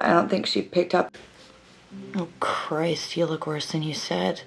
I don't think she picked up. Oh, Christ, you look worse than you said.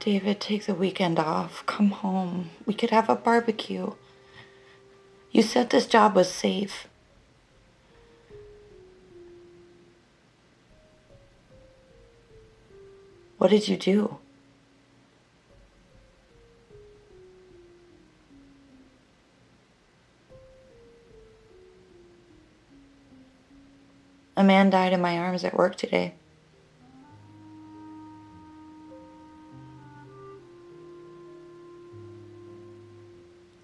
David, take the weekend off. Come home. We could have a barbecue. You said this job was safe. What did you do? A man died in my arms at work today.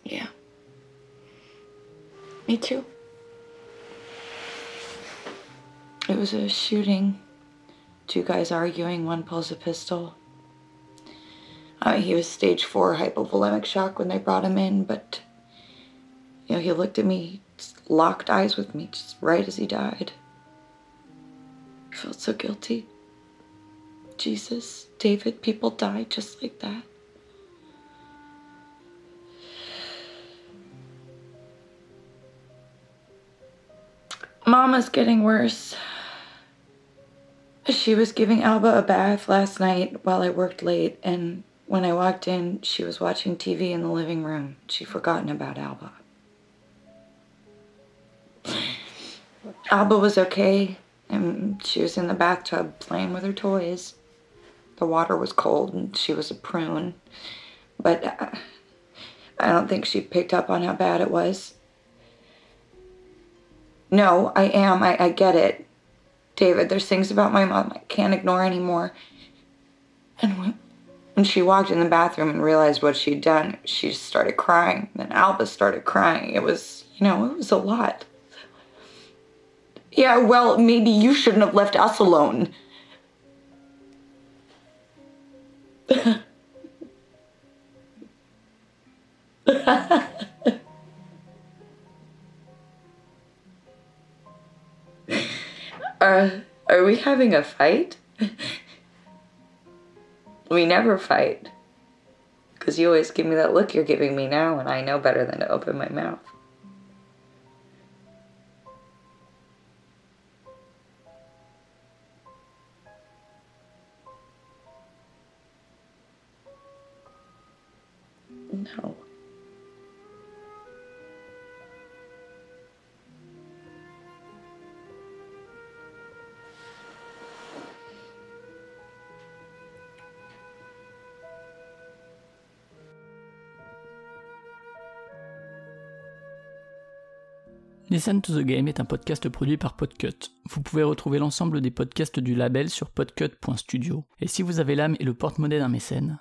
Yeah. Me too. It was a shooting. Two guys arguing, one pulls a pistol. Uh, he was stage four hypovolemic shock when they brought him in, but you know, he looked at me, locked eyes with me, just right as he died. I felt so guilty. Jesus, David, people die just like that. Mama's getting worse. She was giving Alba a bath last night while I worked late, and when I walked in, she was watching TV in the living room. She'd forgotten about Alba. Alba was okay, and she was in the bathtub playing with her toys. The water was cold, and she was a prune, but uh, I don't think she picked up on how bad it was. No, I am. I, I get it. David, there's things about my mom I can't ignore anymore. And when, she walked in the bathroom and realized what she'd done, she started crying. Then Alba started crying. It was, you know, it was a lot. Yeah, well, maybe you shouldn't have left us alone. Uh, are we having a fight? we never fight. Because you always give me that look you're giving me now, and I know better than to open my mouth. Listen to the Game est un podcast produit par Podcut. Vous pouvez retrouver l'ensemble des podcasts du label sur podcut.studio. Et si vous avez l'âme et le porte-monnaie d'un mécène,